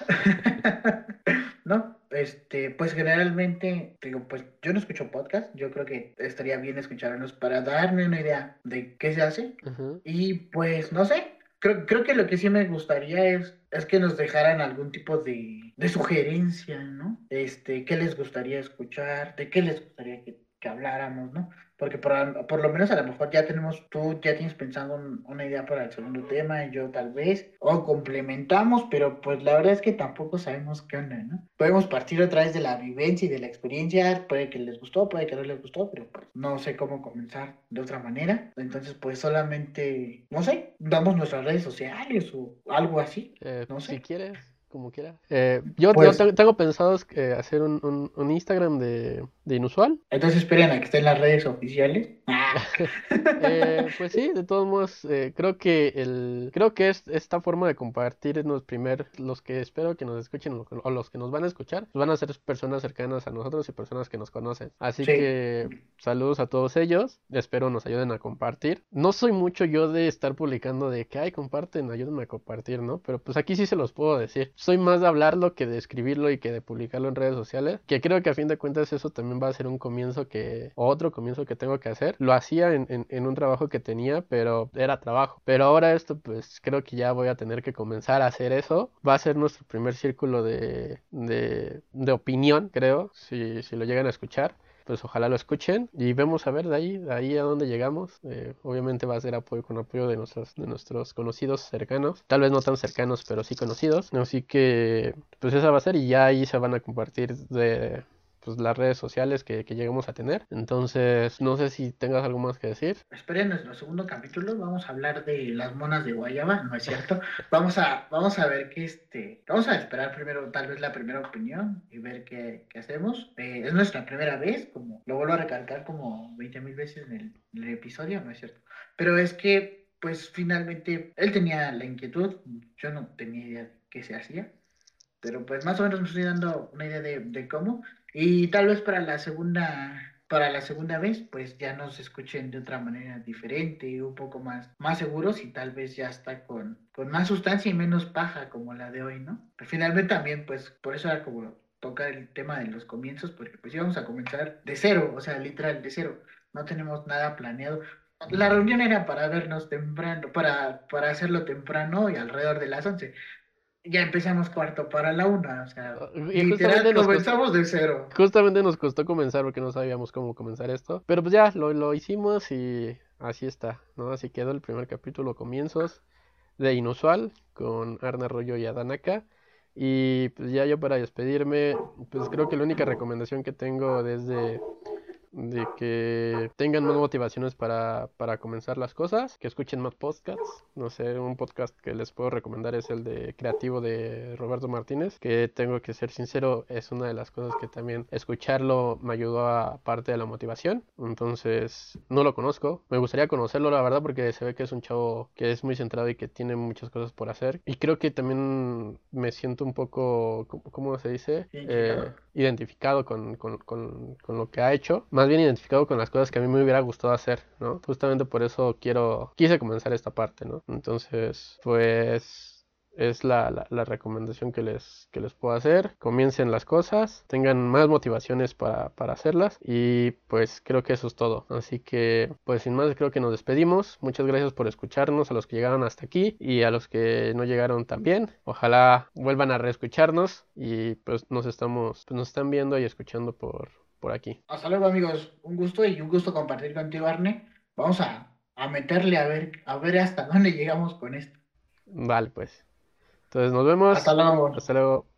<laughs> <laughs> no, este, pues generalmente, digo, pues yo no escucho podcast, yo creo que estaría bien escucharnos para darme una idea de qué se hace. Y pues no sé, creo, creo que lo que sí me gustaría es, es que nos dejaran algún tipo de, de sugerencia, ¿no? Este, qué les gustaría escuchar, de qué les gustaría que, que habláramos, ¿no? porque por, por, lo menos a lo mejor ya tenemos, tú ya tienes pensando una idea para el segundo tema y yo tal vez, o complementamos, pero pues la verdad es que tampoco sabemos qué onda, ¿no? Podemos partir otra vez de la vivencia y de la experiencia, puede que les gustó, puede que no les gustó, pero pues no sé cómo comenzar de otra manera, entonces pues solamente, no sé, damos nuestras redes sociales o algo así, eh, no sé. Si quieres como quiera. Eh, yo, pues tengo, pensado eh, hacer un, un, Instagram de, de, Inusual. Entonces esperen a que estén las redes oficiales. <laughs> eh, pues sí, de todos modos, eh, creo que el creo que es esta forma de compartir los primer, los que espero que nos escuchen o los que nos van a escuchar, pues van a ser personas cercanas a nosotros y personas que nos conocen. Así que saludos a todos ellos, espero nos ayuden a compartir. No soy mucho yo de estar publicando de que, ay, comparten, ayúdenme a compartir, ¿no? Pero pues aquí sí se los puedo decir soy más de hablarlo que de escribirlo y que de publicarlo en redes sociales, que creo que a fin de cuentas eso también va a ser un comienzo que, otro comienzo que tengo que hacer. Lo hacía en, en, un trabajo que tenía, pero era trabajo. Pero ahora esto, pues creo que ya voy a tener que comenzar a hacer eso. Va a ser nuestro primer círculo de, de, de opinión, creo, si, si lo llegan a escuchar pues ojalá lo escuchen y vemos a ver de ahí, de ahí a dónde llegamos. Eh, obviamente va a ser apoyo con apoyo de nuestros, de nuestros conocidos cercanos, tal vez no tan cercanos, pero sí conocidos. Así que, pues esa va a ser y ya ahí se van a compartir de pues, las redes sociales que, que lleguemos a tener. Entonces, no sé si tengas algo más que decir. Esperen nuestro segundo capítulo, vamos a hablar de las monas de Guayaba, ¿no es cierto? <laughs> vamos a, vamos a ver qué este, vamos a esperar primero tal vez la primera opinión y ver qué, qué hacemos. Eh, es nuestra primera vez, como lo vuelvo a recalcar como 20 mil veces en el, en el episodio, ¿no es cierto? Pero es que, pues finalmente, él tenía la inquietud, yo no tenía idea de qué se hacía pero pues más o menos me estoy dando una idea de, de, cómo. Y tal vez para la segunda, para la segunda vez, pues ya nos escuchen de otra manera diferente, un poco más, más seguros y tal vez ya está con, con más sustancia y menos paja como la de hoy, ¿no? finalmente también, pues por eso era como tocar el tema de los comienzos, porque pues íbamos a comenzar de cero, o sea, literal, de cero. No tenemos nada planeado. La reunión era para vernos temprano, para, para hacerlo temprano y alrededor de las 11 ya empezamos cuarto para la una, o sea, ah, y literal comenzamos de cero. Justamente nos costó comenzar porque no sabíamos cómo comenzar esto, pero pues ya lo, lo hicimos y así está, ¿no? Así quedó el primer capítulo, comienzos de Inusual con Arna Arroyo y Adanaka. Y pues ya yo para despedirme, pues creo que la única recomendación que tengo desde de que tengan más motivaciones para, para comenzar las cosas, que escuchen más podcasts. No sé, un podcast que les puedo recomendar es el de Creativo de Roberto Martínez, que tengo que ser sincero, es una de las cosas que también escucharlo me ayudó a parte de la motivación. Entonces, no lo conozco. Me gustaría conocerlo, la verdad, porque se ve que es un chavo que es muy centrado y que tiene muchas cosas por hacer. Y creo que también me siento un poco, ¿cómo se dice? Eh, identificado con, con, con, con, lo que ha hecho, más bien identificado con las cosas que a mí me hubiera gustado hacer, ¿no? Justamente por eso quiero, quise comenzar esta parte, ¿no? Entonces, pues es la, la, recomendación que les, que les puedo hacer. Comiencen las cosas, tengan más motivaciones para, para, hacerlas y pues creo que eso es todo. Así que pues sin más creo que nos despedimos. Muchas gracias por escucharnos a los que llegaron hasta aquí y a los que no llegaron también. Ojalá vuelvan a reescucharnos y pues nos estamos, pues, nos están viendo y escuchando por, por aquí. Hasta luego amigos, un gusto y un gusto compartir contigo Arne. Vamos a, a meterle a ver, a ver hasta dónde llegamos con esto. Vale, pues. Entonces nos vemos. Hasta luego. Hasta luego.